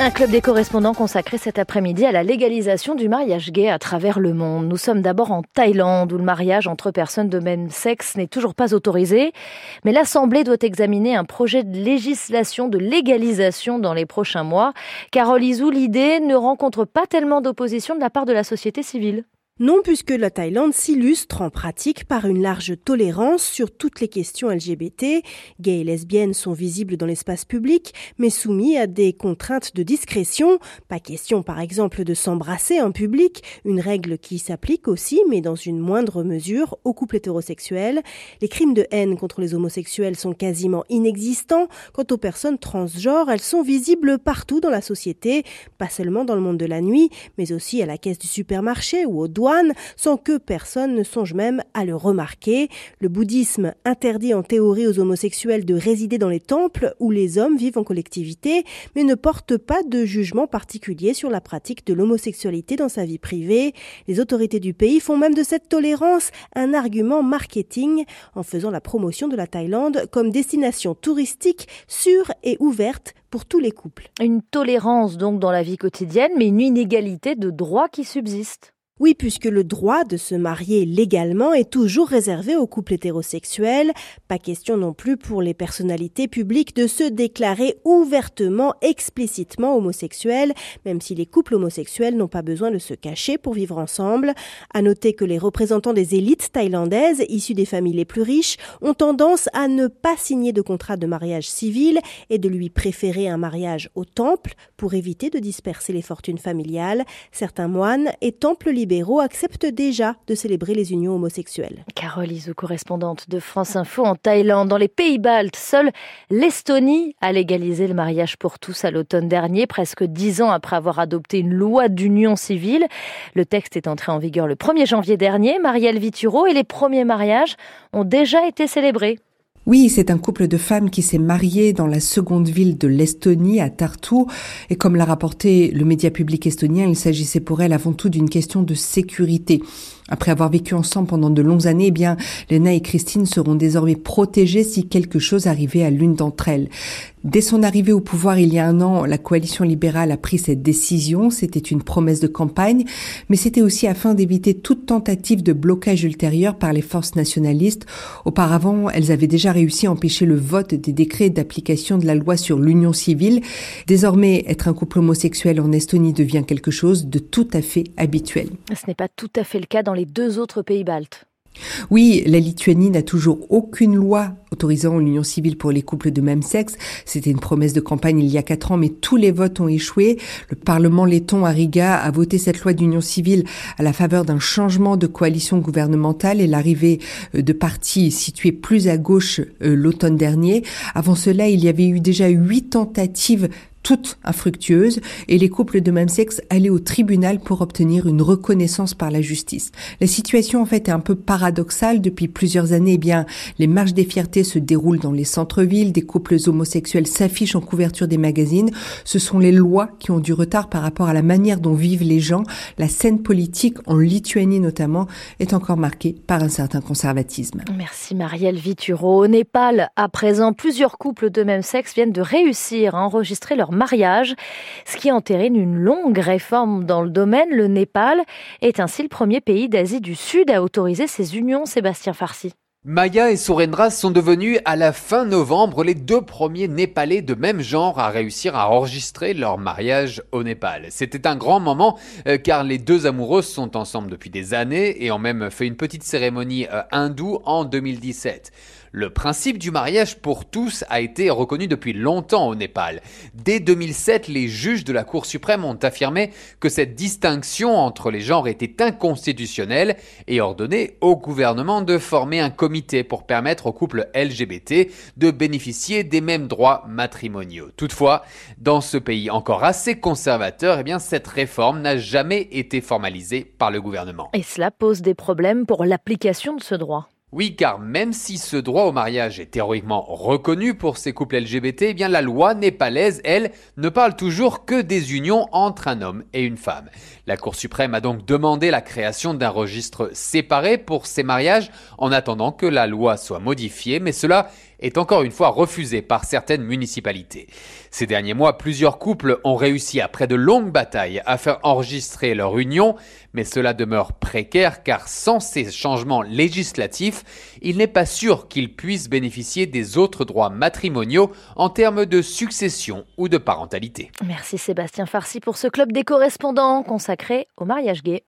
Un club des correspondants consacré cet après-midi à la légalisation du mariage gay à travers le monde. Nous sommes d'abord en Thaïlande où le mariage entre personnes de même sexe n'est toujours pas autorisé. Mais l'Assemblée doit examiner un projet de législation de légalisation dans les prochains mois. Carole Izou, l'idée ne rencontre pas tellement d'opposition de la part de la société civile. Non, puisque la Thaïlande s'illustre en pratique par une large tolérance sur toutes les questions LGBT. Gays et lesbiennes sont visibles dans l'espace public, mais soumis à des contraintes de discrétion. Pas question, par exemple, de s'embrasser en public, une règle qui s'applique aussi, mais dans une moindre mesure, aux couples hétérosexuels. Les crimes de haine contre les homosexuels sont quasiment inexistants. Quant aux personnes transgenres, elles sont visibles partout dans la société, pas seulement dans le monde de la nuit, mais aussi à la caisse du supermarché ou au doigt sans que personne ne songe même à le remarquer. Le bouddhisme interdit en théorie aux homosexuels de résider dans les temples où les hommes vivent en collectivité, mais ne porte pas de jugement particulier sur la pratique de l'homosexualité dans sa vie privée. Les autorités du pays font même de cette tolérance un argument marketing en faisant la promotion de la Thaïlande comme destination touristique sûre et ouverte pour tous les couples. Une tolérance donc dans la vie quotidienne, mais une inégalité de droits qui subsiste. Oui, puisque le droit de se marier légalement est toujours réservé aux couples hétérosexuels. Pas question non plus pour les personnalités publiques de se déclarer ouvertement, explicitement homosexuels, même si les couples homosexuels n'ont pas besoin de se cacher pour vivre ensemble. À noter que les représentants des élites thaïlandaises, issus des familles les plus riches, ont tendance à ne pas signer de contrat de mariage civil et de lui préférer un mariage au temple pour éviter de disperser les fortunes familiales. Certains moines et temples libéraux acceptent déjà de célébrer les unions homosexuelles. Carole Isou, correspondante de France Info en Thaïlande. Dans les pays baltes, seule l'Estonie a légalisé le mariage pour tous à l'automne dernier, presque dix ans après avoir adopté une loi d'union civile. Le texte est entré en vigueur le 1er janvier dernier. Marielle Vituro et les premiers mariages ont déjà été célébrés. Oui, c'est un couple de femmes qui s'est marié dans la seconde ville de l'Estonie, à Tartu. Et comme l'a rapporté le média public estonien, il s'agissait pour elle avant tout d'une question de sécurité. Après avoir vécu ensemble pendant de longues années, eh bien, Lena et Christine seront désormais protégées si quelque chose arrivait à l'une d'entre elles. Dès son arrivée au pouvoir il y a un an, la coalition libérale a pris cette décision. C'était une promesse de campagne, mais c'était aussi afin d'éviter toute tentative de blocage ultérieur par les forces nationalistes. Auparavant, elles avaient déjà réussi à empêcher le vote des décrets d'application de la loi sur l'union civile. Désormais, être un couple homosexuel en Estonie devient quelque chose de tout à fait habituel. Ce n'est pas tout à fait le cas dans les deux autres pays baltes. Oui, la Lituanie n'a toujours aucune loi autorisant l'union civile pour les couples de même sexe. C'était une promesse de campagne il y a quatre ans, mais tous les votes ont échoué. Le Parlement letton à Riga a voté cette loi d'union civile à la faveur d'un changement de coalition gouvernementale et l'arrivée euh, de partis situés plus à gauche euh, l'automne dernier. Avant cela, il y avait eu déjà huit tentatives toutes infructueuses et les couples de même sexe allaient au tribunal pour obtenir une reconnaissance par la justice. La situation en fait est un peu paradoxale depuis plusieurs années. Eh bien, les marches des fiertés se déroulent dans les centres-villes, des couples homosexuels s'affichent en couverture des magazines. Ce sont les lois qui ont du retard par rapport à la manière dont vivent les gens. La scène politique en Lituanie notamment est encore marquée par un certain conservatisme. Merci Marielle Vituro. Au Népal, à présent, plusieurs couples de même sexe viennent de réussir à enregistrer leur mariage, ce qui entérine une longue réforme dans le domaine. Le Népal est ainsi le premier pays d'Asie du Sud à autoriser ces unions, Sébastien Farsi. Maya et Surendra sont devenus à la fin novembre les deux premiers Népalais de même genre à réussir à enregistrer leur mariage au Népal. C'était un grand moment euh, car les deux amoureuses sont ensemble depuis des années et ont même fait une petite cérémonie euh, hindoue en 2017. Le principe du mariage pour tous a été reconnu depuis longtemps au Népal. Dès 2007, les juges de la Cour suprême ont affirmé que cette distinction entre les genres était inconstitutionnelle et ordonné au gouvernement de former un comité pour permettre aux couples LGBT de bénéficier des mêmes droits matrimoniaux. Toutefois, dans ce pays encore assez conservateur, eh cette réforme n'a jamais été formalisée par le gouvernement. Et cela pose des problèmes pour l'application de ce droit. Oui, car même si ce droit au mariage est théoriquement reconnu pour ces couples LGBT, eh bien la loi népalaise, elle, ne parle toujours que des unions entre un homme et une femme. La Cour suprême a donc demandé la création d'un registre séparé pour ces mariages en attendant que la loi soit modifiée, mais cela est encore une fois refusée par certaines municipalités. Ces derniers mois, plusieurs couples ont réussi après de longues batailles à faire enregistrer leur union, mais cela demeure précaire car sans ces changements législatifs, il n'est pas sûr qu'ils puissent bénéficier des autres droits matrimoniaux en termes de succession ou de parentalité. Merci Sébastien Farcy pour ce club des correspondants consacré au mariage gay.